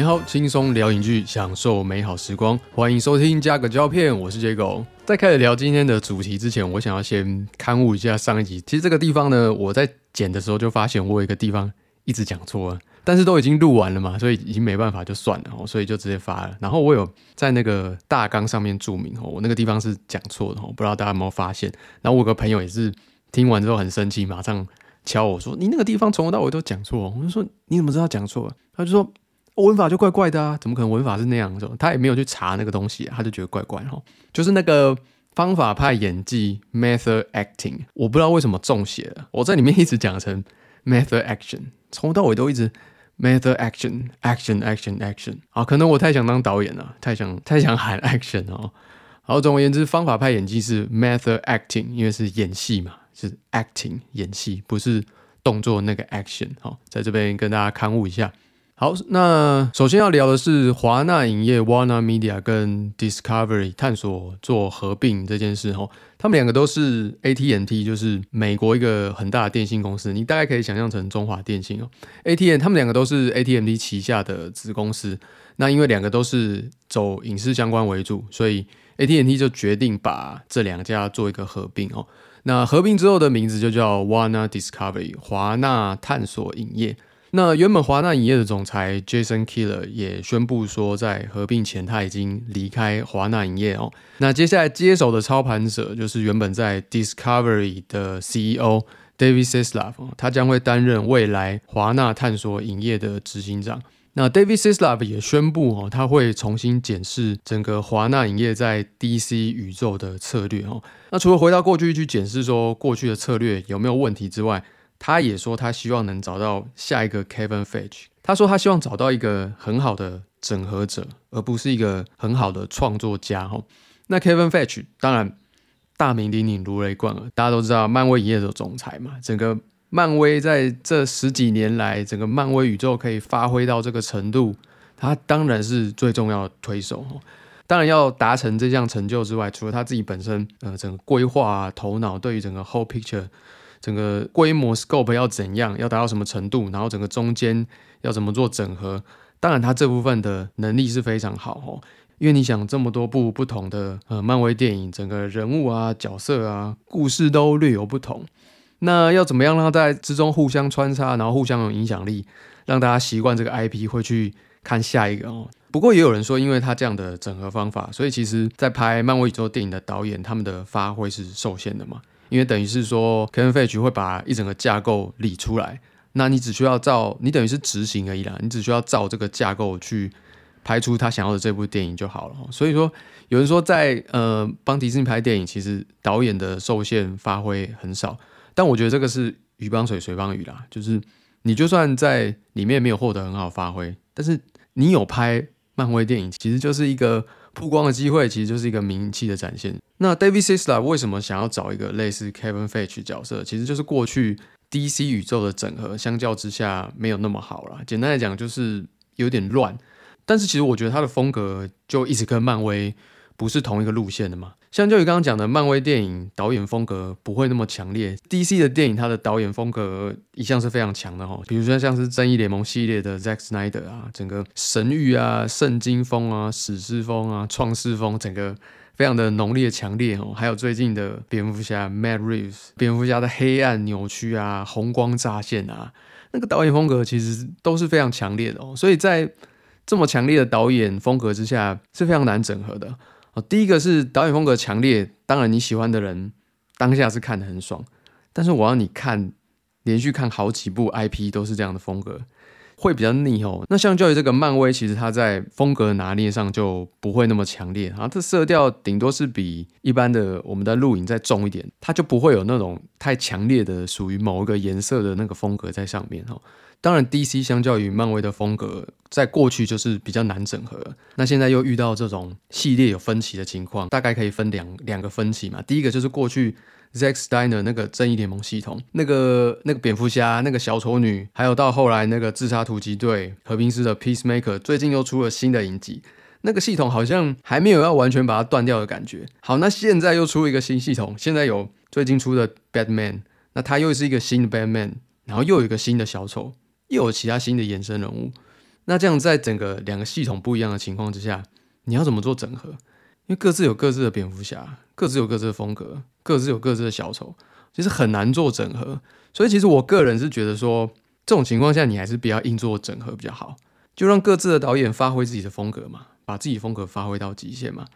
你好，轻松聊影剧，享受美好时光，欢迎收听加个胶片，我是杰狗。在开始聊今天的主题之前，我想要先刊物一下上一集。其实这个地方呢，我在剪的时候就发现我有一个地方一直讲错了，但是都已经录完了嘛，所以已经没办法就算了哦，所以就直接发了。然后我有在那个大纲上面注明哦，我那个地方是讲错的哦，不知道大家有没有发现？然后我有个朋友也是听完之后很生气，马上敲我说：“你那个地方从头到尾都讲错。”我就说：“你怎么知道讲错了？”他就说。文法就怪怪的啊，怎么可能文法是那样子？他也没有去查那个东西，他就觉得怪怪哈。就是那个方法派演技 （method acting），我不知道为什么中写了，我在里面一直讲成 method action，从头到尾都一直 method action action action action。啊，可能我太想当导演了，太想太想喊 action 哦。好，总而言之，方法派演技是 method acting，因为是演戏嘛，是 acting 演戏，不是动作那个 action。好，在这边跟大家刊物一下。好，那首先要聊的是华纳影业 （Warner Media） 跟 Discovery 探索做合并这件事。哦，他们两个都是 AT&T，就是美国一个很大的电信公司。你大概可以想象成中华电信哦。AT&T 他们两个都是 AT&T 旗下的子公司。那因为两个都是走影视相关为主，所以 AT&T 就决定把这两家做一个合并哦。那合并之后的名字就叫 Warner Discovery，华纳探索影业。那原本华纳影业的总裁 Jason Keller 也宣布说，在合并前他已经离开华纳影业哦。那接下来接手的操盘者就是原本在 Discovery 的 CEO David Zaslav，他将会担任未来华纳探索影业的执行长。那 David Zaslav 也宣布哦，他会重新检视整个华纳影业在 DC 宇宙的策略哦。那除了回到过去去检视说过去的策略有没有问题之外，他也说，他希望能找到下一个 Kevin Feige。他说，他希望找到一个很好的整合者，而不是一个很好的创作家。哈，那 Kevin Feige 当然大名鼎鼎、如雷贯耳，大家都知道，漫威影业的总裁嘛。整个漫威在这十几年来，整个漫威宇宙可以发挥到这个程度，他当然是最重要的推手。当然要达成这项成就之外，除了他自己本身，呃，整个规划头脑，对于整个 whole picture。整个规模 scope 要怎样，要达到什么程度，然后整个中间要怎么做整合？当然，他这部分的能力是非常好哦。因为你想这么多部不同的呃漫威电影，整个人物啊、角色啊、故事都略有不同，那要怎么样让它在之中互相穿插，然后互相有影响力，让大家习惯这个 IP 会去看下一个哦。不过也有人说，因为他这样的整合方法，所以其实在拍漫威宇宙电影的导演，他们的发挥是受限的嘛。因为等于是说，Kevin Feige 会把一整个架构理出来，那你只需要照，你等于是执行而已啦，你只需要照这个架构去拍出他想要的这部电影就好了。所以说，有人说在呃帮迪士尼拍电影，其实导演的受限发挥很少，但我觉得这个是鱼帮水，水帮鱼啦，就是你就算在里面没有获得很好发挥，但是你有拍漫威电影，其实就是一个。曝光的机会其实就是一个名气的展现。那 David s i s l a 为什么想要找一个类似 Kevin Feige 角色？其实就是过去 DC 宇宙的整合相较之下没有那么好了。简单来讲就是有点乱。但是其实我觉得他的风格就一直跟漫威不是同一个路线的嘛。相较于刚刚讲的漫威电影导演风格不会那么强烈，DC 的电影它的导演风格一向是非常强的哈。比如说像是正义联盟系列的 Zack Snyder 啊，整个神域啊、圣经风啊、史诗风啊、创世风，整个非常的浓烈强烈哦。还有最近的蝙蝠侠 Matt Reeves，蝙蝠侠的黑暗扭曲啊、红光乍现啊，那个导演风格其实都是非常强烈的哦。所以在这么强烈的导演风格之下是非常难整合的。哦，第一个是导演风格强烈，当然你喜欢的人当下是看得很爽，但是我要你看连续看好几部 IP 都是这样的风格，会比较腻哦。那相较于这个漫威，其实它在风格拿捏上就不会那么强烈啊，这色调顶多是比一般的我们的录影再重一点，它就不会有那种太强烈的属于某一个颜色的那个风格在上面哦。当然，DC 相较于漫威的风格，在过去就是比较难整合。那现在又遇到这种系列有分歧的情况，大概可以分两两个分歧嘛。第一个就是过去 Zack Snyder 那个正义联盟系统，那个那个蝙蝠侠、那个小丑女，还有到后来那个自杀突击队、和平师的 Peacemaker，最近又出了新的影集，那个系统好像还没有要完全把它断掉的感觉。好，那现在又出一个新系统，现在有最近出的 Batman，那他又是一个新的 Batman，然后又有一个新的小丑。又有其他新的衍生人物，那这样在整个两个系统不一样的情况之下，你要怎么做整合？因为各自有各自的蝙蝠侠，各自有各自的风格，各自有各自的小丑，其实很难做整合。所以其实我个人是觉得说，这种情况下你还是不要硬做整合比较好，就让各自的导演发挥自己的风格嘛，把自己风格发挥到极限嘛。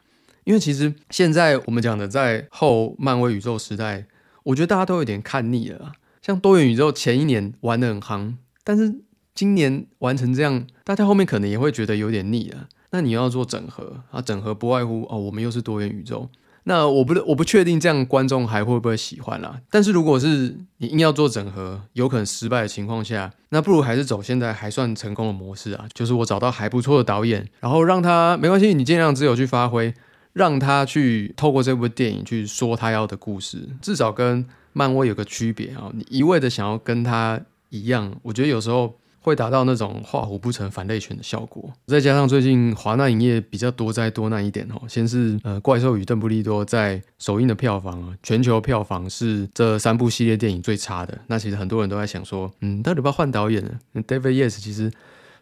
因为其实现在我们讲的在后漫威宇宙时代，我觉得大家都有点看腻了。像多元宇宙前一年玩的很夯，但是今年完成这样，大家后面可能也会觉得有点腻了。那你要做整合啊，整合不外乎哦，我们又是多元宇宙。那我不我不确定这样观众还会不会喜欢啦。但是如果是你硬要做整合，有可能失败的情况下，那不如还是走现在还算成功的模式啊，就是我找到还不错的导演，然后让他没关系，你尽量自由去发挥。让他去透过这部电影去说他要的故事，至少跟漫威有个区别啊！你一味的想要跟他一样，我觉得有时候会达到那种画虎不成反类犬的效果。再加上最近华纳影业比较多灾多难一点哦，先是呃《怪兽与邓布利多》在首映的票房，全球票房是这三部系列电影最差的。那其实很多人都在想说，嗯，到底要不要换导演呢？David Yes 其实。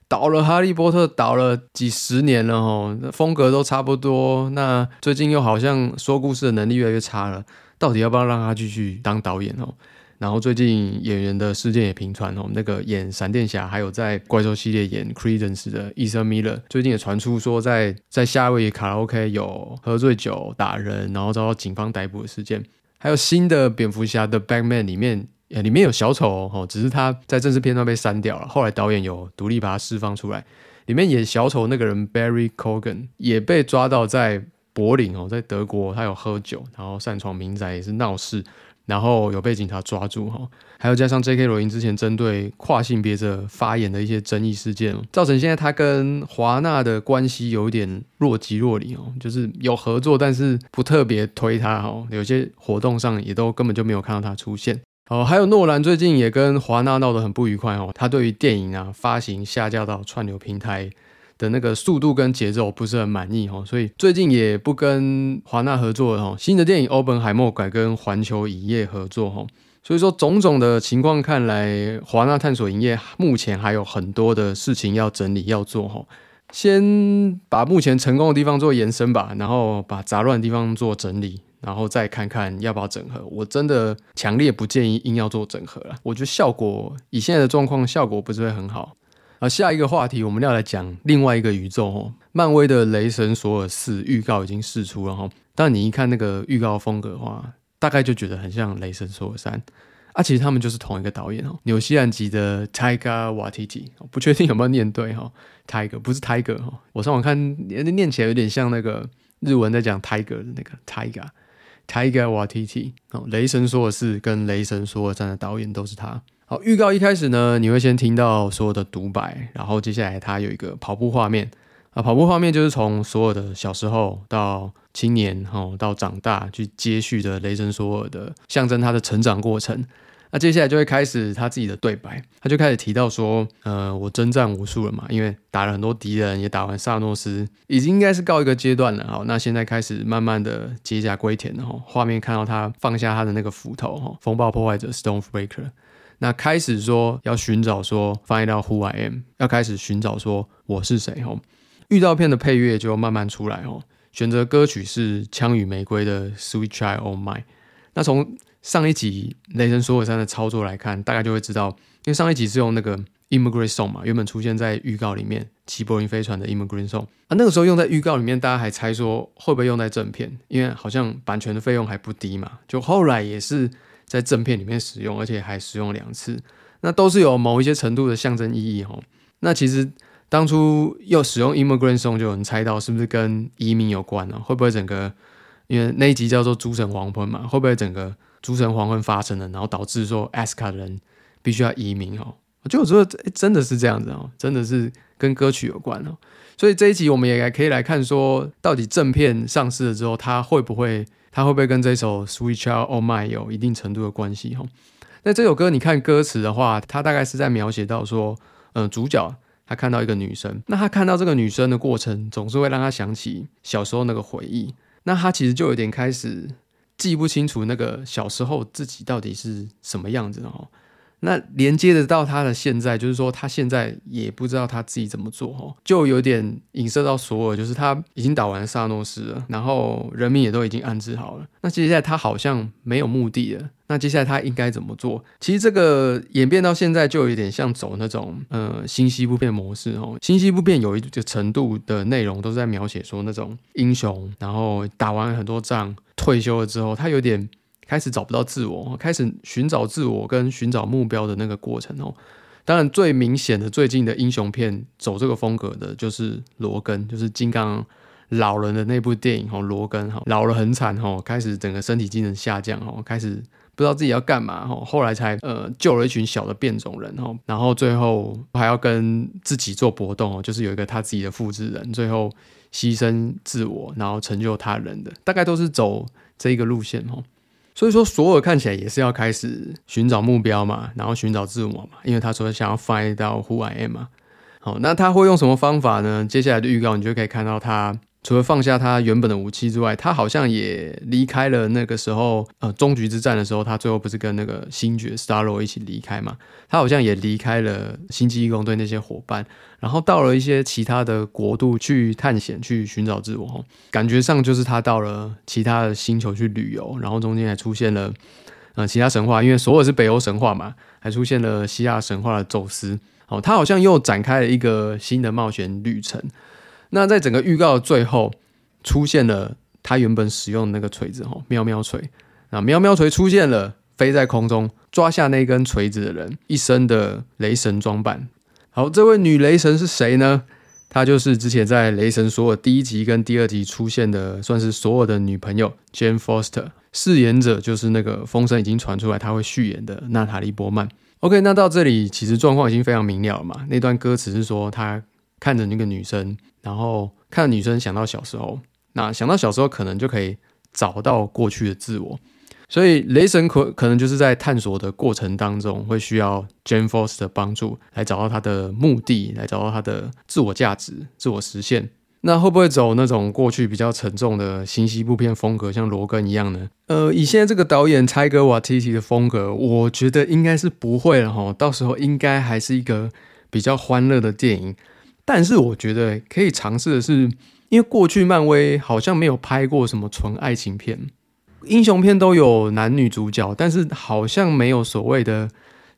导了《哈利波特》导了几十年了哈，风格都差不多。那最近又好像说故事的能力越来越差了，到底要不要让他继续当导演哦？然后最近演员的事件也频传哦，那个演闪电侠还有在怪兽系列演 Credence 的 e t h a Miller，最近也传出说在在夏威夷卡拉 OK 有喝醉酒打人，然后遭到警方逮捕的事件。还有新的蝙蝠侠的 Batman 里面。里面有小丑哦，只是他在正式片段被删掉了。后来导演有独立把它释放出来。里面演小丑那个人 Barry Cogan 也被抓到在柏林哦，在德国他有喝酒，然后擅闯民宅也是闹事，然后有被警察抓住哈。还有加上 J.K. 罗琳之前针对跨性别者发言的一些争议事件，造成现在他跟华纳的关系有点若即若离哦，就是有合作，但是不特别推他哦。有些活动上也都根本就没有看到他出现。哦，还有诺兰最近也跟华纳闹得很不愉快哦。他对于电影啊发行下架到串流平台的那个速度跟节奏不是很满意哦，所以最近也不跟华纳合作哦。新的电影《欧本海默》改跟环球影业合作哦，所以说种种的情况看来，华纳探索影业目前还有很多的事情要整理要做哈。先把目前成功的地方做延伸吧，然后把杂乱的地方做整理。然后再看看要不要整合，我真的强烈不建议硬要做整合了。我觉得效果以现在的状况，效果不是会很好。而下一个话题，我们要来讲另外一个宇宙哦，漫威的《雷神索尔四》预告已经释出了哈，但你一看那个预告风格的话，大概就觉得很像《雷神索尔三》啊。其实他们就是同一个导演哦，纽西兰籍的 Tiger Waititi，不确定有没有念对哈，Tiger 不是 Tiger 哈，我上网看念起来有点像那个日文在讲 Tiger 的那个 Tiger。Tiger Waititi 哦，雷神说的是跟雷神说的三的导演都是他。好，预告一开始呢，你会先听到所有的独白，然后接下来它有一个跑步画面啊，跑步画面就是从所有的小时候到青年，哈，到长大去接续的雷神索尔的象征他的成长过程。那接下来就会开始他自己的对白，他就开始提到说，呃，我征战无数了嘛，因为打了很多敌人，也打完萨诺斯，已经应该是告一个阶段了。好，那现在开始慢慢的接甲归田了。哈，画面看到他放下他的那个斧头，哈，风暴破坏者 Stonebreaker，那开始说要寻找说 find out who I am，要开始寻找说我是谁。哈，预告片的配乐就慢慢出来。哦，选择歌曲是《枪与玫瑰》的 Sweet Child of Mine。那从上一集《雷神索尔三》的操作来看，大概就会知道，因为上一集是用那个 Immigrant Song 嘛，原本出现在预告里面，齐柏林飞船的 Immigrant Song 啊，那个时候用在预告里面，大家还猜说会不会用在正片，因为好像版权的费用还不低嘛，就后来也是在正片里面使用，而且还使用两次，那都是有某一些程度的象征意义哦。那其实当初又使用 Immigrant Song，就有人猜到是不是跟移民有关呢？会不会整个因为那一集叫做《诸神黄昏》嘛，会不会整个？诸神黄昏发生了，然后导致说 Aska 的人必须要移民哦。我觉得我说真的是这样子哦，真的是跟歌曲有关哦。所以这一集我们也可以来看说，到底正片上市了之后，它会不会它会不会跟这首 Sweet Child O' Mine 有一定程度的关系哈？那这首歌你看歌词的话，它大概是在描写到说，嗯，主角他看到一个女生，那他看到这个女生的过程，总是会让他想起小时候那个回忆。那他其实就有点开始。记不清楚那个小时候自己到底是什么样子哦。那连接得到他的现在，就是说他现在也不知道他自己怎么做哈，就有点影射到索尔，就是他已经打完萨诺斯了，然后人民也都已经安置好了，那接下来他好像没有目的了，那接下来他应该怎么做？其实这个演变到现在就有点像走那种呃新西不变模式哦，新西不变有一个程度的内容都是在描写说那种英雄，然后打完很多仗退休了之后，他有点。开始找不到自我，开始寻找自我跟寻找目标的那个过程哦。当然，最明显的最近的英雄片走这个风格的，就是罗根，就是金刚老人的那部电影哦。罗根哈老了很惨哈，开始整个身体机能下降哈，开始不知道自己要干嘛哈。后来才呃救了一群小的变种人哈，然后最后还要跟自己做搏斗哦，就是有一个他自己的复制人，最后牺牲自我，然后成就他人的，大概都是走这一个路线哦。所以说，索尔看起来也是要开始寻找目标嘛，然后寻找自我嘛，因为他说想要 find 到 who I am 嘛。好，那他会用什么方法呢？接下来的预告你就可以看到他。除了放下他原本的武器之外，他好像也离开了那个时候，呃，终局之战的时候，他最后不是跟那个星爵 Starro 一起离开嘛？他好像也离开了星际义工队那些伙伴，然后到了一些其他的国度去探险，去寻找自我。感觉上就是他到了其他的星球去旅游，然后中间还出现了，呃，其他神话，因为所有是北欧神话嘛，还出现了希腊神话的宙斯。哦，他好像又展开了一个新的冒险旅程。那在整个预告的最后，出现了他原本使用的那个锤子，哈，喵喵锤。那喵喵锤出现了，飞在空中抓下那根锤子的人，一身的雷神装扮。好，这位女雷神是谁呢？她就是之前在雷神所有第一集跟第二集出现的，算是所有的女朋友 Jane Foster。饰演者就是那个风声已经传出来，她会续演的娜塔莉波曼。OK，那到这里其实状况已经非常明了了嘛。那段歌词是说她看着那个女生。然后看女生想到小时候，那想到小时候可能就可以找到过去的自我，所以雷神可可能就是在探索的过程当中会需要 Jane Force 的帮助来找到他的目的，来找到他的自我价值、自我实现。那会不会走那种过去比较沉重的新西部片风格，像罗根一样呢？呃，以现在这个导演猜哥瓦提提的风格，我觉得应该是不会了哈。到时候应该还是一个比较欢乐的电影。但是我觉得可以尝试的是，因为过去漫威好像没有拍过什么纯爱情片，英雄片都有男女主角，但是好像没有所谓的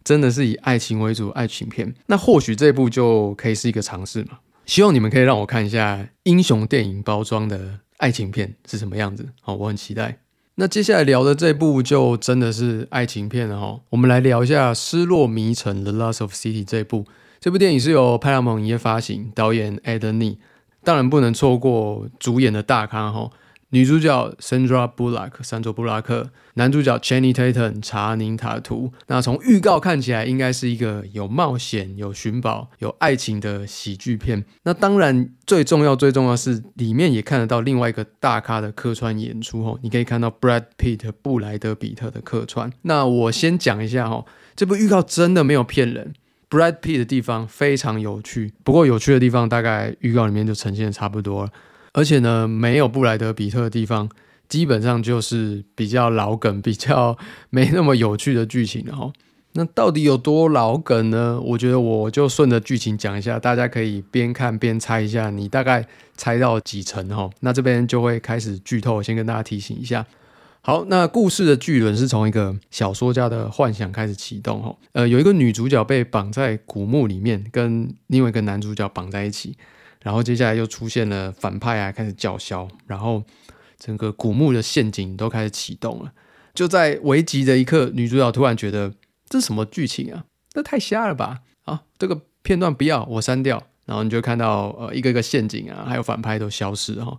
真的是以爱情为主爱情片。那或许这部就可以是一个尝试嘛？希望你们可以让我看一下英雄电影包装的爱情片是什么样子。好，我很期待。那接下来聊的这部就真的是爱情片了哈。我们来聊一下《失落迷城》The Lost of City 这部。这部电影是由派拉蒙影业发行，导演 Eden Nee，当然不能错过主演的大咖哈，女主角 Sandra Bullock，山卓布拉克，男主角 Channing Tatum，查宁塔图。那从预告看起来，应该是一个有冒险、有寻宝、有爱情的喜剧片。那当然最重要、最重要是里面也看得到另外一个大咖的客串演出哦，你可以看到 Brad Pitt 布莱德比特的客串。那我先讲一下哈，这部预告真的没有骗人。Brad Pitt 的地方非常有趣，不过有趣的地方大概预告里面就呈现的差不多了。而且呢，没有布莱德比特的地方，基本上就是比较老梗、比较没那么有趣的剧情了哈。那到底有多老梗呢？我觉得我就顺着剧情讲一下，大家可以边看边猜一下，你大概猜到几成哈？那这边就会开始剧透，先跟大家提醒一下。好，那故事的巨轮是从一个小说家的幻想开始启动哈。呃，有一个女主角被绑在古墓里面，跟另外一个男主角绑在一起，然后接下来又出现了反派啊，开始叫嚣，然后整个古墓的陷阱都开始启动了。就在危急的一刻，女主角突然觉得这是什么剧情啊？这太瞎了吧！啊，这个片段不要，我删掉。然后你就看到呃一个一个陷阱啊，还有反派都消失哈。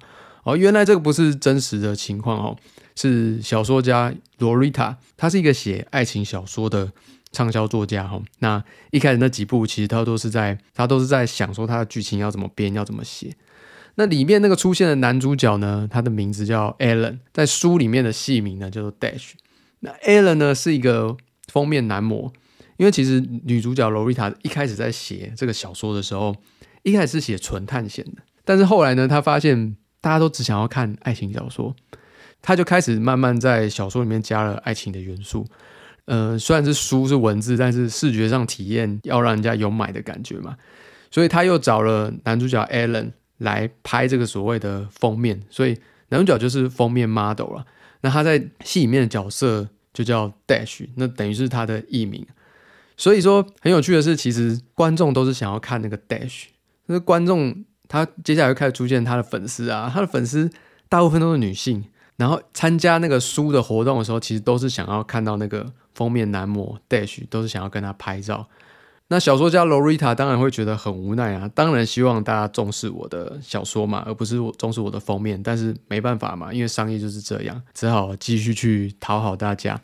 哦，原来这个不是真实的情况哦。是小说家罗瑞塔，他是一个写爱情小说的畅销作家哈。那一开始那几部其实他都是在他都是在想说他的剧情要怎么编，要怎么写。那里面那个出现的男主角呢，他的名字叫 Alan，在书里面的戏名呢叫做 Dash。那 Alan 呢是一个封面男模，因为其实女主角罗瑞塔一开始在写这个小说的时候，一开始是写纯探险的，但是后来呢，他发现大家都只想要看爱情小说。他就开始慢慢在小说里面加了爱情的元素，呃，虽然是书是文字，但是视觉上体验要让人家有买的感觉嘛。所以他又找了男主角 Alan 来拍这个所谓的封面，所以男主角就是封面 model 了。那他在戏里面的角色就叫 Dash，那等于是他的艺名。所以说很有趣的是，其实观众都是想要看那个 Dash，那观众他接下来会开始出现他的粉丝啊，他的粉丝大部分都是女性，然后参加那个书的活动的时候，其实都是想要看到那个封面男模 Dash，都是想要跟他拍照。那小说家 Lorita 当然会觉得很无奈啊，当然希望大家重视我的小说嘛，而不是我重视我的封面，但是没办法嘛，因为商业就是这样，只好继续去讨好大家。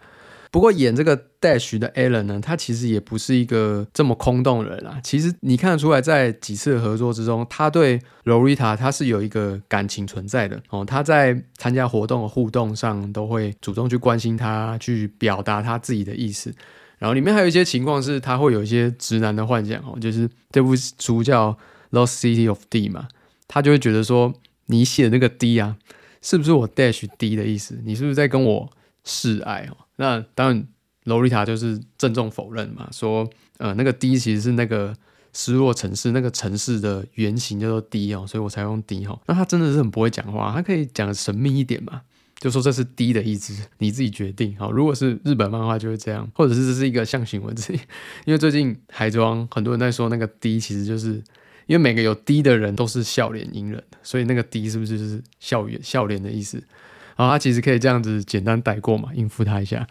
不过演这个 Dash 的 Alan 呢，他其实也不是一个这么空洞的人啊。其实你看得出来，在几次合作之中，他对 Lorita 他是有一个感情存在的哦。他在参加活动的互动上，都会主动去关心他，去表达他自己的意思。然后里面还有一些情况是，他会有一些直男的幻想哦，就是这部书叫《Lost City of D》嘛，他就会觉得说，你写的那个 D 啊，是不是我 Dash D 的意思？你是不是在跟我示爱哦？那当然，Lorita 就是郑重否认嘛，说呃那个 D 其实是那个失落城市那个城市的原型叫做 D 哦，所以我才用 D 哦。那他真的是很不会讲话，他可以讲神秘一点嘛，就说这是 D 的意思，你自己决定好。如果是日本漫画就会这样，或者是这是一个象形文字，因为最近海装很多人在说那个 D 其实就是因为每个有 D 的人都是笑脸迎人的，所以那个 D 是不是就是笑脸笑脸的意思？然后，他其实可以这样子简单带过嘛，应付他一下。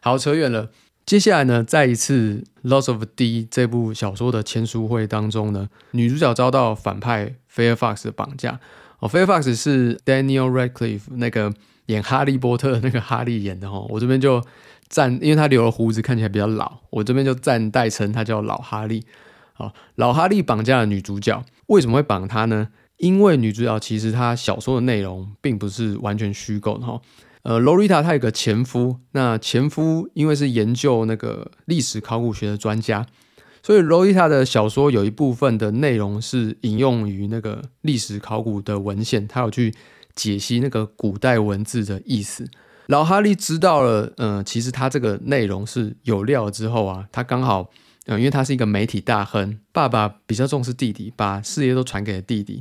好，扯远了。接下来呢，在一次《Loss of D》这部小说的签书会当中呢，女主角遭到反派 Fairfax 的绑架。哦，Fairfax 是 Daniel Radcliffe 那个演哈利波特那个哈利演的哦。我这边就暂，因为他留了胡子，看起来比较老，我这边就暂代称他叫老哈利。好，老哈利绑架了女主角，为什么会绑她呢？因为女主角其实她小说的内容并不是完全虚构的哈，呃，罗丽塔她有个前夫，那前夫因为是研究那个历史考古学的专家，所以罗丽塔的小说有一部分的内容是引用于那个历史考古的文献，他有去解析那个古代文字的意思。老哈利知道了，呃，其实他这个内容是有料之后啊，他刚好，呃，因为他是一个媒体大亨，爸爸比较重视弟弟，把事业都传给了弟弟。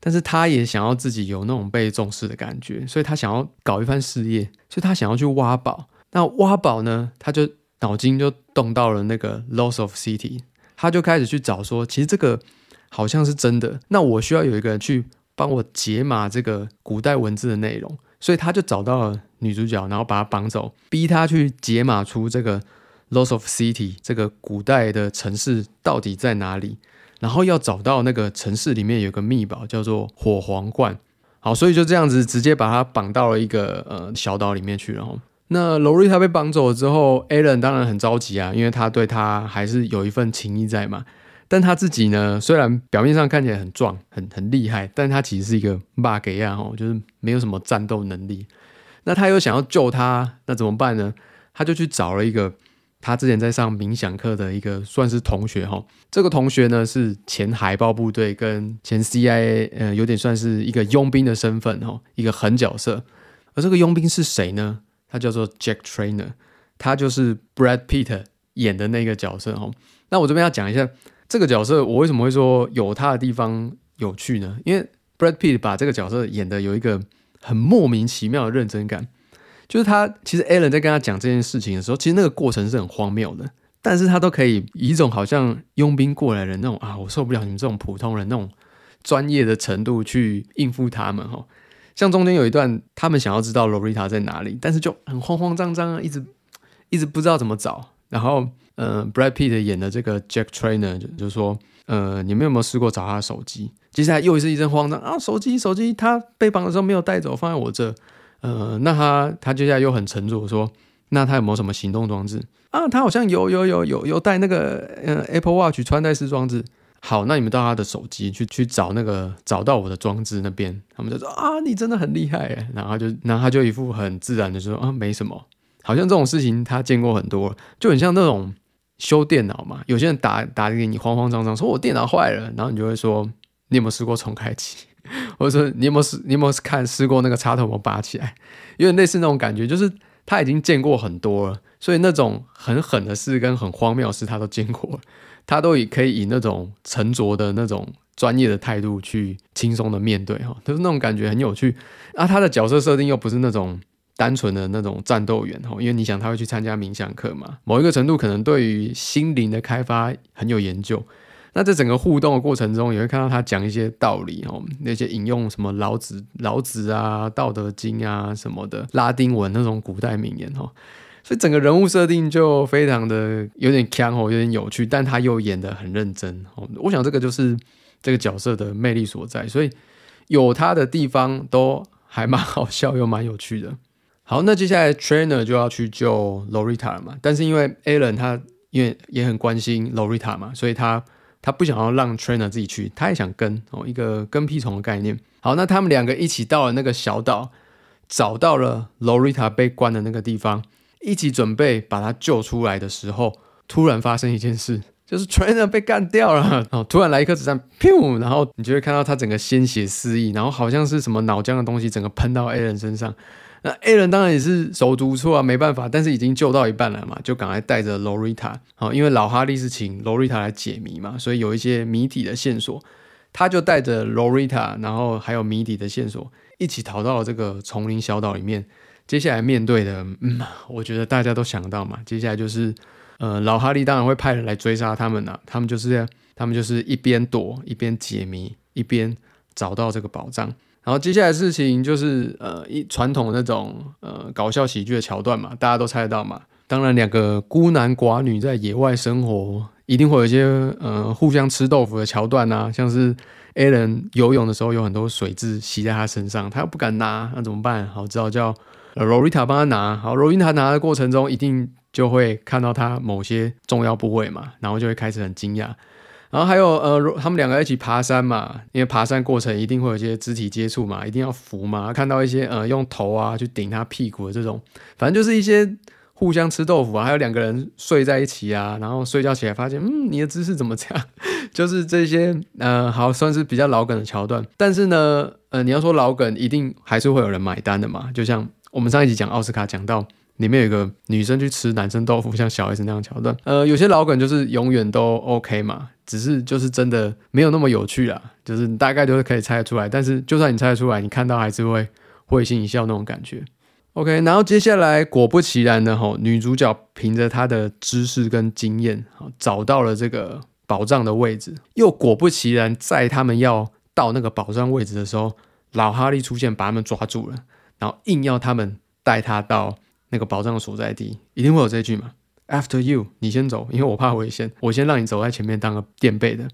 但是他也想要自己有那种被重视的感觉，所以他想要搞一番事业，所以他想要去挖宝。那挖宝呢，他就脑筋就动到了那个 Loss of City，他就开始去找说，其实这个好像是真的。那我需要有一个人去帮我解码这个古代文字的内容，所以他就找到了女主角，然后把她绑走，逼她去解码出这个 Loss of City 这个古代的城市到底在哪里。然后要找到那个城市里面有个秘宝，叫做火皇冠。好，所以就这样子直接把他绑到了一个呃小岛里面去。然后，那 Lorita 被绑走了之后，Alan 当然很着急啊，因为他对他还是有一份情谊在嘛。但他自己呢，虽然表面上看起来很壮、很很厉害，但他其实是一个 bug 呀，哦，就是没有什么战斗能力。那他又想要救他，那怎么办呢？他就去找了一个。他之前在上冥想课的一个算是同学哈，这个同学呢是前海豹部队跟前 CIA，呃，有点算是一个佣兵的身份哈，一个狠角色。而这个佣兵是谁呢？他叫做 Jack Trainer，他就是 Brad Pitt 演的那个角色哈。那我这边要讲一下这个角色，我为什么会说有他的地方有趣呢？因为 Brad Pitt 把这个角色演的有一个很莫名其妙的认真感。就是他，其实 Alan 在跟他讲这件事情的时候，其实那个过程是很荒谬的，但是他都可以以一种好像佣兵过来人那种啊，我受不了你们这种普通人那种专业的程度去应付他们哈。像中间有一段，他们想要知道 Lorita 在哪里，但是就很慌慌张张啊，一直一直不知道怎么找。然后，呃，Brad Pitt 演的这个 Jack Trainer 就就说，呃，你们有没有试过找他的手机？接下来又是一阵慌张啊，手机手机，他被绑的时候没有带走，放在我这。呃，那他他接下来又很沉着说，那他有没有什么行动装置啊？他好像有有有有有带那个呃 Apple Watch 穿戴式装置。好，那你们到他的手机去去找那个找到我的装置那边，他们就说啊，你真的很厉害。然后就然后他就一副很自然的说啊，没什么，好像这种事情他见过很多，就很像那种修电脑嘛。有些人打打给你慌慌张张说我电脑坏了，然后你就会说你有没有试过重开机？或者说你有没有试？你有没有看试过那个插头没拔起来？有点类似那种感觉，就是他已经见过很多了，所以那种很狠的事跟很荒谬的事他都见过，他都以可以以那种沉着的那种专业的态度去轻松的面对哈，就是那种感觉很有趣。啊，他的角色设定又不是那种单纯的那种战斗员哈，因为你想他会去参加冥想课嘛，某一个程度可能对于心灵的开发很有研究。那在整个互动的过程中，也会看到他讲一些道理哦，那些引用什么老子、老子啊、道德经啊什么的拉丁文那种古代名言哦，所以整个人物设定就非常的有点强哦，有点有趣，但他又演的很认真哦。我想这个就是这个角色的魅力所在，所以有他的地方都还蛮好笑又蛮有趣的。好，那接下来 Trainer 就要去救 Lorita 了嘛，但是因为 Alan 他因为也很关心 Lorita 嘛，所以他。他不想要让 trainer 自己去，他也想跟哦，一个跟屁虫的概念。好，那他们两个一起到了那个小岛，找到了 Lorita 被关的那个地方，一起准备把他救出来的时候，突然发生一件事，就是 trainer 被干掉了。哦，突然来一颗子弹，噗，然后你就会看到他整个鲜血四溢，然后好像是什么脑浆的东西，整个喷到 A 人身上。那 A 人当然也是手足错啊，没办法，但是已经救到一半了嘛，就赶快带着 Lorita，好，因为老哈利是请 Lorita 来解谜嘛，所以有一些谜底的线索，他就带着 Lorita，然后还有谜底的线索，一起逃到了这个丛林小岛里面。接下来面对的，嗯，我觉得大家都想到嘛，接下来就是，呃，老哈利当然会派人来追杀他们呐，他们就是他们就是一边躲一边解谜，一边找到这个宝藏。然后接下来事情就是呃一传统那种呃搞笑喜剧的桥段嘛，大家都猜得到嘛。当然，两个孤男寡女在野外生活，一定会有一些呃互相吃豆腐的桥段啊，像是 a l n 游泳的时候有很多水渍吸在他身上，他又不敢拿，那怎么办？好，只好叫 Lorita 帮他拿。好，Lorita 拿的过程中，一定就会看到他某些重要部位嘛，然后就会开始很惊讶。然后还有呃，他们两个一起爬山嘛，因为爬山过程一定会有一些肢体接触嘛，一定要扶嘛。看到一些呃，用头啊去顶他屁股的这种，反正就是一些互相吃豆腐啊。还有两个人睡在一起啊，然后睡觉起来发现，嗯，你的姿势怎么这样？就是这些呃，好算是比较老梗的桥段。但是呢，呃，你要说老梗，一定还是会有人买单的嘛。就像我们上一集讲奥斯卡讲到。里面有一个女生去吃男生豆腐，像小 S 那样桥段。呃，有些老梗就是永远都 OK 嘛，只是就是真的没有那么有趣啦，就是大概都是可以猜得出来。但是就算你猜得出来，你看到还是会会心一笑那种感觉。OK，然后接下来果不其然的吼，女主角凭着她的知识跟经验，找到了这个宝藏的位置。又果不其然，在他们要到那个宝藏位置的时候，老哈利出现，把他们抓住了，然后硬要他们带他到。那个宝藏的所在地一定会有这句嘛？After you，你先走，因为我怕危险，我先让你走在前面当个垫背的。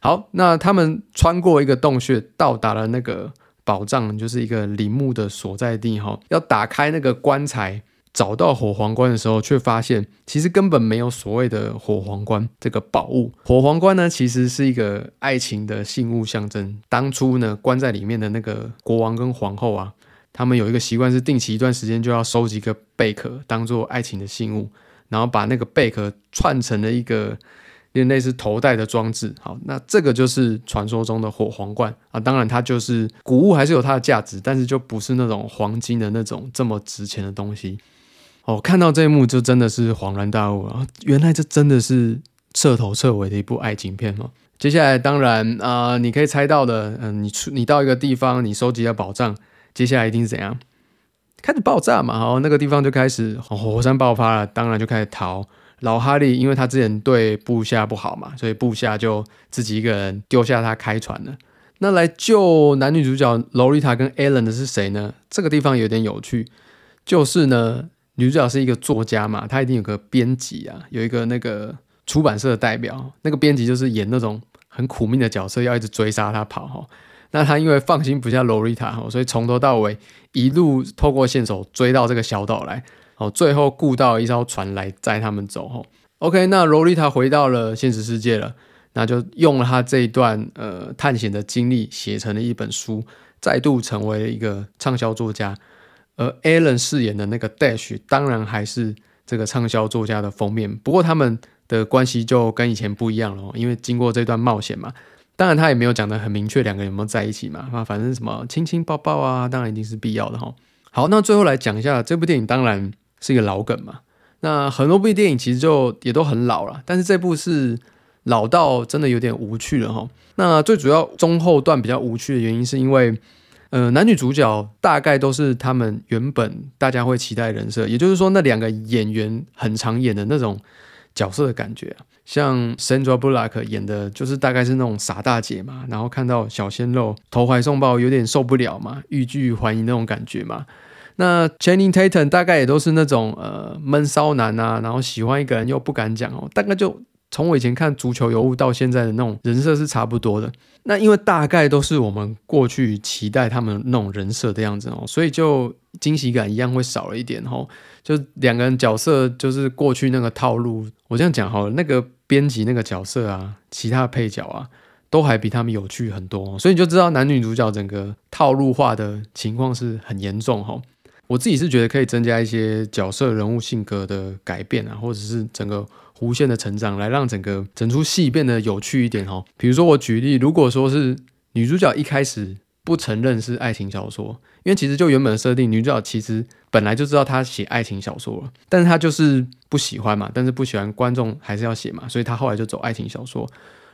好，那他们穿过一个洞穴，到达了那个宝藏，就是一个陵墓的所在地。哈，要打开那个棺材，找到火皇冠的时候，却发现其实根本没有所谓的火皇冠这个宝物。火皇冠呢，其实是一个爱情的信物象征。当初呢，关在里面的那个国王跟皇后啊。他们有一个习惯，是定期一段时间就要收集一个贝壳，当做爱情的信物，然后把那个贝壳串成了一个有类似头戴的装置。好，那这个就是传说中的火皇冠啊。当然，它就是古物，还是有它的价值，但是就不是那种黄金的那种这么值钱的东西。哦，看到这一幕就真的是恍然大悟啊！原来这真的是彻头彻尾的一部爱情片哦。接下来，当然啊，你可以猜到的，嗯，你出你到一个地方，你收集了宝藏。接下来一定是怎样？开始爆炸嘛，然后，那个地方就开始火山爆发了，当然就开始逃。老哈利因为他之前对部下不好嘛，所以部下就自己一个人丢下他开船了。那来救男女主角洛丽塔跟艾伦的是谁呢？这个地方有点有趣，就是呢，女主角是一个作家嘛，她一定有个编辑啊，有一个那个出版社的代表，那个编辑就是演那种很苦命的角色，要一直追杀他跑哈。那他因为放心不下洛丽塔，所以从头到尾一路透过线索追到这个小岛来，哦，最后雇到一艘船来载他们走。，OK，那洛丽塔回到了现实世界了，那就用了他这一段呃探险的经历写成了一本书，再度成为一个畅销作家。而 Alan 饰演的那个 Dash 当然还是这个畅销作家的封面，不过他们的关系就跟以前不一样了，因为经过这段冒险嘛。当然，他也没有讲的很明确，两个人有没有在一起嘛？啊，反正什么亲亲抱抱啊，当然一定是必要的哈。好，那最后来讲一下这部电影，当然是一个老梗嘛。那很多部电影其实就也都很老了，但是这部是老到真的有点无趣了哈。那最主要中后段比较无趣的原因，是因为。呃，男女主角大概都是他们原本大家会期待人设，也就是说，那两个演员很常演的那种角色的感觉啊，像 Sandra Bullock 演的就是大概是那种傻大姐嘛，然后看到小鲜肉投怀送抱，有点受不了嘛，欲拒还迎那种感觉嘛。那 Channing Tatum 大概也都是那种呃闷骚男啊，然后喜欢一个人又不敢讲哦，大概就。从我以前看足球尤物到现在的那种人设是差不多的，那因为大概都是我们过去期待他们那种人设的样子哦，所以就惊喜感一样会少了一点哦。就两个人角色就是过去那个套路，我这样讲好了，那个编辑那个角色啊，其他配角啊，都还比他们有趣很多，所以你就知道男女主角整个套路化的情况是很严重哈。我自己是觉得可以增加一些角色人物性格的改变啊，或者是整个。弧线的成长，来让整个整出戏变得有趣一点哈。比如说，我举例，如果说是女主角一开始不承认是爱情小说，因为其实就原本的设定，女主角其实本来就知道她写爱情小说了，但是她就是不喜欢嘛，但是不喜欢观众还是要写嘛，所以她后来就走爱情小说。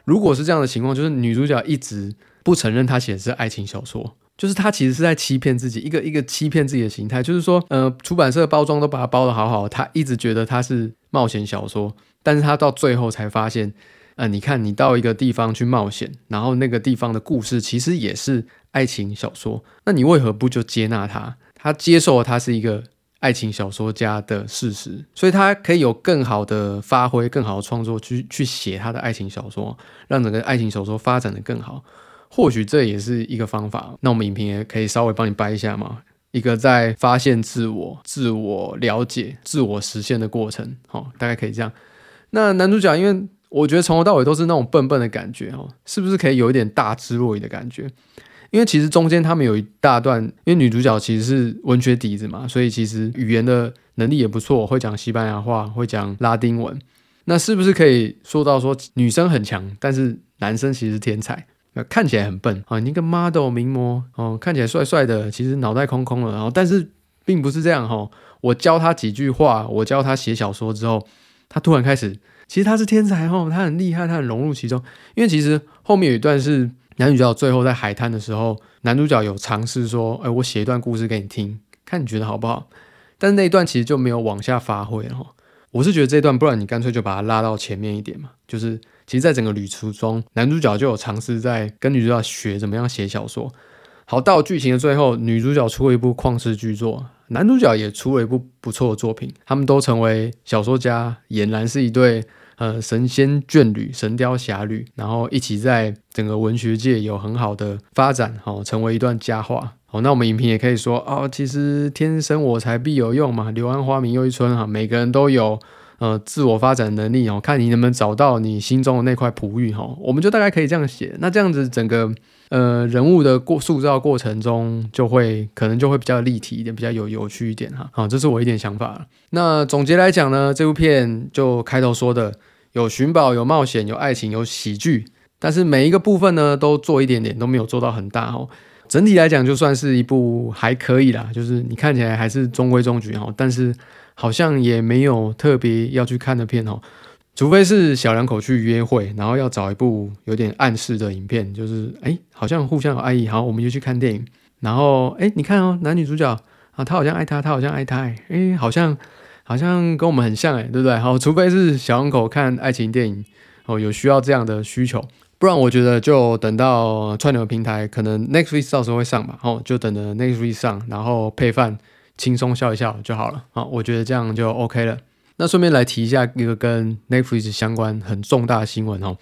如果是这样的情况，就是女主角一直不承认她写的是爱情小说。就是他其实是在欺骗自己，一个一个欺骗自己的形态。就是说，呃，出版社包装都把它包的好好，他一直觉得他是冒险小说，但是他到最后才发现，呃，你看，你到一个地方去冒险，然后那个地方的故事其实也是爱情小说，那你为何不就接纳他？他接受了他是一个爱情小说家的事实，所以他可以有更好的发挥，更好的创作去去写他的爱情小说，让整个爱情小说发展的更好。或许这也是一个方法。那我们影评也可以稍微帮你掰一下嘛。一个在发现自我、自我了解、自我实现的过程，好，大概可以这样。那男主角，因为我觉得从头到尾都是那种笨笨的感觉，哦，是不是可以有一点大智若愚的感觉？因为其实中间他们有一大段，因为女主角其实是文学底子嘛，所以其实语言的能力也不错，会讲西班牙话，会讲拉丁文。那是不是可以说到说女生很强，但是男生其实是天才？看起来很笨啊，一个 model 名模哦，看起来帅帅的，其实脑袋空空了。然后，但是并不是这样哈。我教他几句话，我教他写小说之后，他突然开始，其实他是天才哈，他很厉害，他很融入其中。因为其实后面有一段是男主角最后在海滩的时候，男主角有尝试说：“哎，我写一段故事给你听，看你觉得好不好？”但是那一段其实就没有往下发挥了。我是觉得这段，不然你干脆就把它拉到前面一点嘛，就是。其实，在整个旅途中，男主角就有尝试在跟女主角学怎么样写小说。好，到剧情的最后，女主角出了一部旷世巨作，男主角也出了一部不错的作品，他们都成为小说家，俨然是一对呃神仙眷侣、神雕侠侣，然后一起在整个文学界有很好的发展，好，成为一段佳话。好，那我们影评也可以说，哦，其实天生我材必有用嘛，柳暗花明又一村哈，每个人都有。呃，自我发展能力哦，看你能不能找到你心中的那块璞玉哈，我们就大概可以这样写。那这样子整个呃人物的过塑造过程中，就会可能就会比较立体一点，比较有有趣一点哈。好，这是我一点想法。那总结来讲呢，这部片就开头说的，有寻宝，有冒险，有爱情，有喜剧，但是每一个部分呢，都做一点点，都没有做到很大哦。整体来讲，就算是一部还可以啦，就是你看起来还是中规中矩哈，但是。好像也没有特别要去看的片哦，除非是小两口去约会，然后要找一部有点暗示的影片，就是哎，好像互相有爱意，好，我们就去看电影。然后哎，你看哦，男女主角啊，他好像爱他，他好像爱他，哎，好像好像跟我们很像哎，对不对？好，除非是小两口看爱情电影哦，有需要这样的需求，不然我觉得就等到串流平台，可能 Netflix 到时候会上吧，哦，就等着 Netflix 上，然后配饭。轻松笑一笑就好了，好，我觉得这样就 OK 了。那顺便来提一下一个跟 Netflix 相关很重大的新闻哦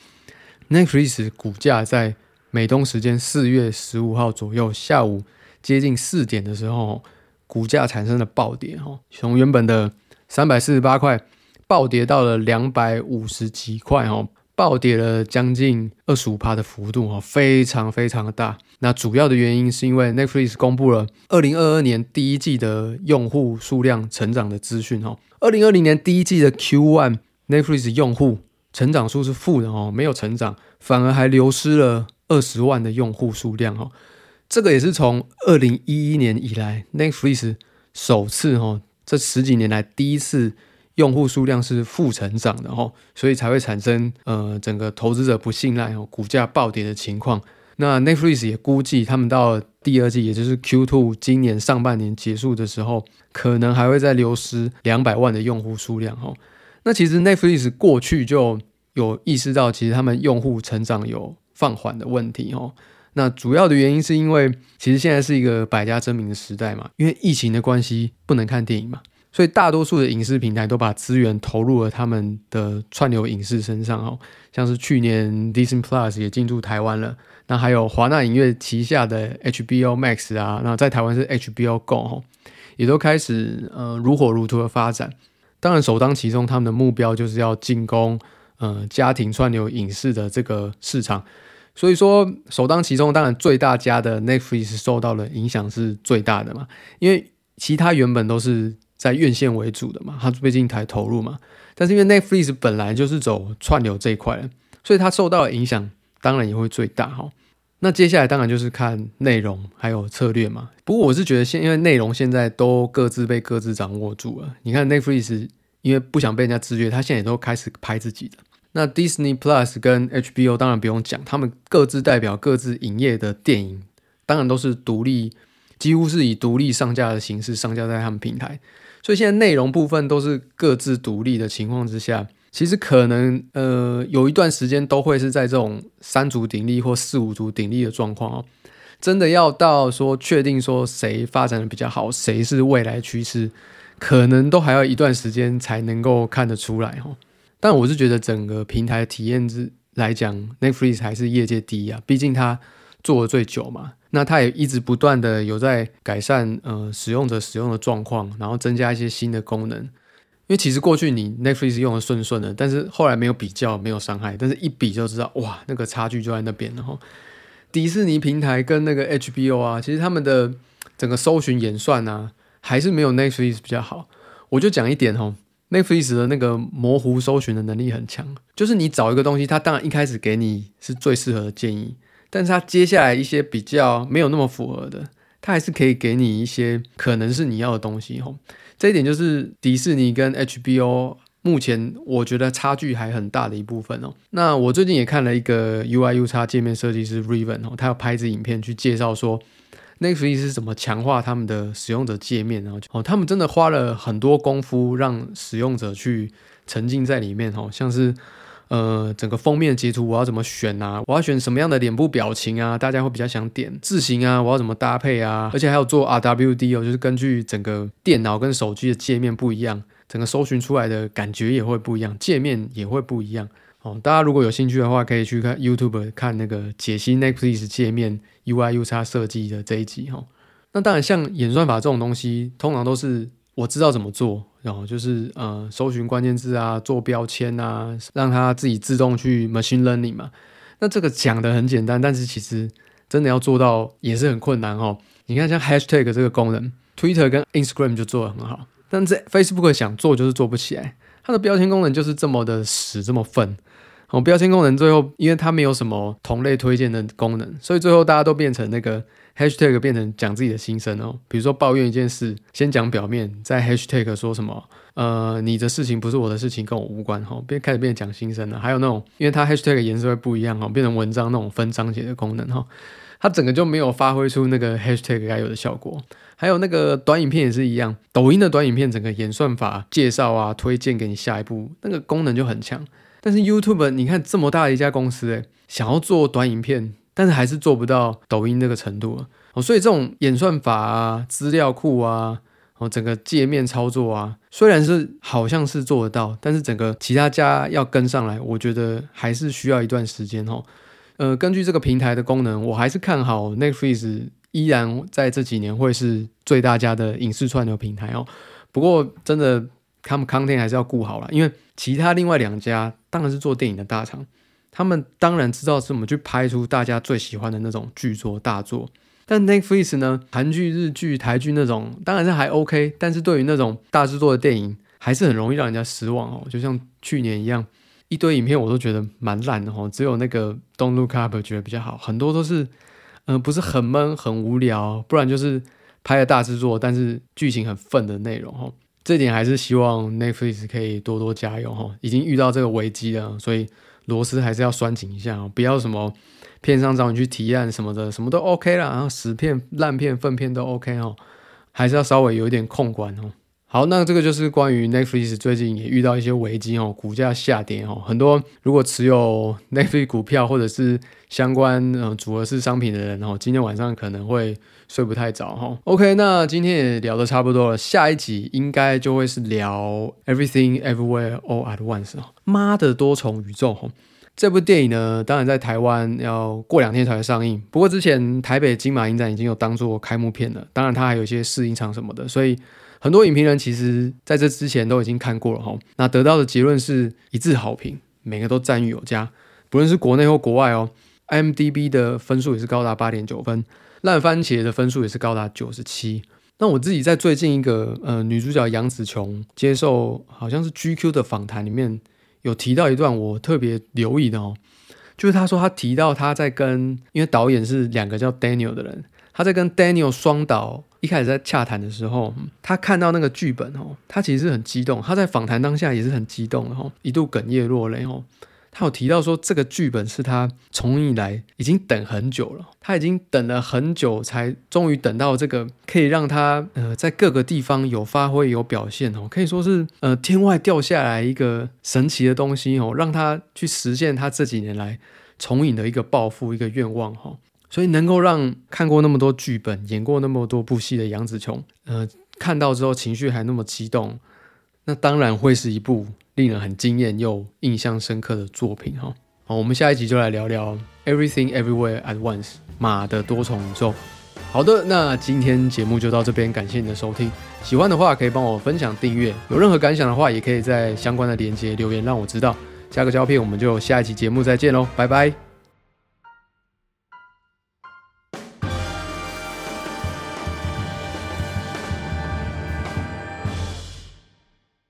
，Netflix 股价在美东时间四月十五号左右下午接近四点的时候，股价产生了暴跌哦，从原本的三百四十八块暴跌到了两百五十几块哦。暴跌了将近二十五趴的幅度哦，非常非常的大。那主要的原因是因为 Netflix 公布了二零二二年第一季的用户数量成长的资讯哦。二零二零年第一季的 Q one Netflix 用户成长数是负的哦，没有成长，反而还流失了二十万的用户数量哦。这个也是从二零一一年以来 Netflix 首次哦，这十几年来第一次用户数量是负成长的哦，所以才会产生呃整个投资者不信赖哦，股价暴跌的情况。那 Netflix 也估计，他们到第二季，也就是 Q2 今年上半年结束的时候，可能还会再流失两百万的用户数量哦。那其实 Netflix 过去就有意识到，其实他们用户成长有放缓的问题哦。那主要的原因是因为，其实现在是一个百家争鸣的时代嘛，因为疫情的关系，不能看电影嘛，所以大多数的影视平台都把资源投入了他们的串流影视身上哦。像是去年 Disney Plus 也进驻台湾了。那还有华纳影业旗下的 HBO Max 啊，那在台湾是 HBO Go 哈，也都开始呃如火如荼的发展。当然首当其冲，他们的目标就是要进攻呃家庭串流影视的这个市场。所以说首当其冲，当然最大家的 Netflix 受到的影响是最大的嘛，因为其他原本都是在院线为主的嘛，它最近才投入嘛。但是因为 Netflix 本来就是走串流这一块的，所以它受到的影响。当然也会最大哈，那接下来当然就是看内容还有策略嘛。不过我是觉得现因为内容现在都各自被各自掌握住了。你看 Netflix 因为不想被人家制约，他现在也都开始拍自己的。那 Disney Plus 跟 HBO 当然不用讲，他们各自代表各自营业的电影，当然都是独立，几乎是以独立上架的形式上架在他们平台。所以现在内容部分都是各自独立的情况之下。其实可能呃有一段时间都会是在这种三足鼎立或四五足鼎立的状况哦，真的要到说确定说谁发展的比较好，谁是未来趋势，可能都还要一段时间才能够看得出来哦。但我是觉得整个平台体验之来讲，Netflix 还是业界第一啊，毕竟它做的最久嘛，那它也一直不断的有在改善呃使用者使用的状况，然后增加一些新的功能。因为其实过去你 Netflix 用的顺顺的，但是后来没有比较，没有伤害，但是一比就知道，哇，那个差距就在那边了哈。迪士尼平台跟那个 HBO 啊，其实他们的整个搜寻演算啊，还是没有 Netflix 比较好。我就讲一点哈，Netflix 的那个模糊搜寻的能力很强，就是你找一个东西，它当然一开始给你是最适合的建议，但是它接下来一些比较没有那么符合的，它还是可以给你一些可能是你要的东西吼。这一点就是迪士尼跟 HBO 目前我觉得差距还很大的一部分哦。那我最近也看了一个 UIUX 界面设计师 Riven 哦，他要拍一支影片去介绍说 Netflix 是怎么强化他们的使用者界面，然后哦，他们真的花了很多功夫让使用者去沉浸在里面哦，像是。呃，整个封面截图我要怎么选啊？我要选什么样的脸部表情啊？大家会比较想点字型啊？我要怎么搭配啊？而且还有做 RWD 哦，就是根据整个电脑跟手机的界面不一样，整个搜寻出来的感觉也会不一样，界面也会不一样哦。大家如果有兴趣的话，可以去看 YouTube 看那个解析 Netflix 界面 UIUX 设计的这一集哈。那当然，像演算法这种东西，通常都是我知道怎么做。然后就是呃，搜寻关键字啊，做标签啊，让它自己自动去 machine learning 嘛。那这个讲的很简单，但是其实真的要做到也是很困难哦。你看像 hashtag 这个功能，Twitter 跟 Instagram 就做的很好，但是 Facebook 想做就是做不起来。它的标签功能就是这么的屎，这么笨。哦，标签功能最后因为它没有什么同类推荐的功能，所以最后大家都变成那个。Hashtag 变成讲自己的心声哦，比如说抱怨一件事，先讲表面，在 Hashtag 说什么，呃，你的事情不是我的事情，跟我无关哈，变开始变讲心声了。还有那种，因为它 Hashtag 颜色会不一样哈，变成文章那种分章节的功能哈，它整个就没有发挥出那个 Hashtag 该有的效果。还有那个短影片也是一样，抖音的短影片整个演算法介绍啊，推荐给你下一步那个功能就很强，但是 YouTube 你看这么大的一家公司诶，想要做短影片。但是还是做不到抖音那个程度哦，所以这种演算法啊、资料库啊、哦整个界面操作啊，虽然是好像是做得到，但是整个其他家要跟上来，我觉得还是需要一段时间哦。呃，根据这个平台的功能，我还是看好 Netflix 依然在这几年会是最大家的影视串流平台哦。不过真的他们 content 还是要顾好了，因为其他另外两家当然是做电影的大厂。他们当然知道怎么去拍出大家最喜欢的那种剧作大作，但 Netflix 呢，韩剧、日剧、台剧那种当然是还 OK，但是对于那种大制作的电影，还是很容易让人家失望哦。就像去年一样，一堆影片我都觉得蛮烂的哦，只有那个 Don't Look Up 觉得比较好，很多都是嗯，不是很闷很无聊，不然就是拍了大制作，但是剧情很愤的内容哈。这点还是希望 Netflix 可以多多加油哈。已经遇到这个危机了，所以螺丝还是要拴紧一下哦，不要什么片商找你去提案什么的，什么都 OK 了，然后死片烂片粪片都 OK 哦，还是要稍微有一点控管哦。好，那这个就是关于 Netflix 最近也遇到一些危机哦，股价下跌哦，很多如果持有 Netflix 股票或者是相关呃组合式商品的人哦，今天晚上可能会睡不太早哈。OK，那今天也聊得差不多了，下一集应该就会是聊 Everything Everywhere All at Once 哦，妈的多重宇宙哈。这部电影呢，当然在台湾要过两天才会上映，不过之前台北金马影展已经有当做开幕片了，当然它还有一些试映场什么的，所以。很多影评人其实在这之前都已经看过了哈，那得到的结论是一致好评，每个都赞誉有加，不论是国内或国外哦。IMDB 的分数也是高达八点九分，烂番茄的分数也是高达九十七。那我自己在最近一个呃女主角杨紫琼接受好像是 GQ 的访谈里面有提到一段我特别留意的哦，就是她说她提到她在跟因为导演是两个叫 Daniel 的人，她在跟 Daniel 双导。一开始在洽谈的时候，他看到那个剧本哦，他其实是很激动。他在访谈当下也是很激动的哈，一度哽咽落泪哦。他有提到说，这个剧本是他从以来已经等很久了，他已经等了很久，才终于等到这个可以让他呃在各个地方有发挥有表现哦，可以说是呃天外掉下来一个神奇的东西哦，让他去实现他这几年来重影的一个抱负一个愿望哈。所以能够让看过那么多剧本、演过那么多部戏的杨紫琼，呃，看到之后情绪还那么激动，那当然会是一部令人很惊艳又印象深刻的作品哈。好，我们下一集就来聊聊《Everything Everywhere at Once》马的多重宇宙。好的，那今天节目就到这边，感谢你的收听。喜欢的话可以帮我分享、订阅。有任何感想的话，也可以在相关的链接留言让我知道。下个胶片我们就下一期节目再见喽，拜拜。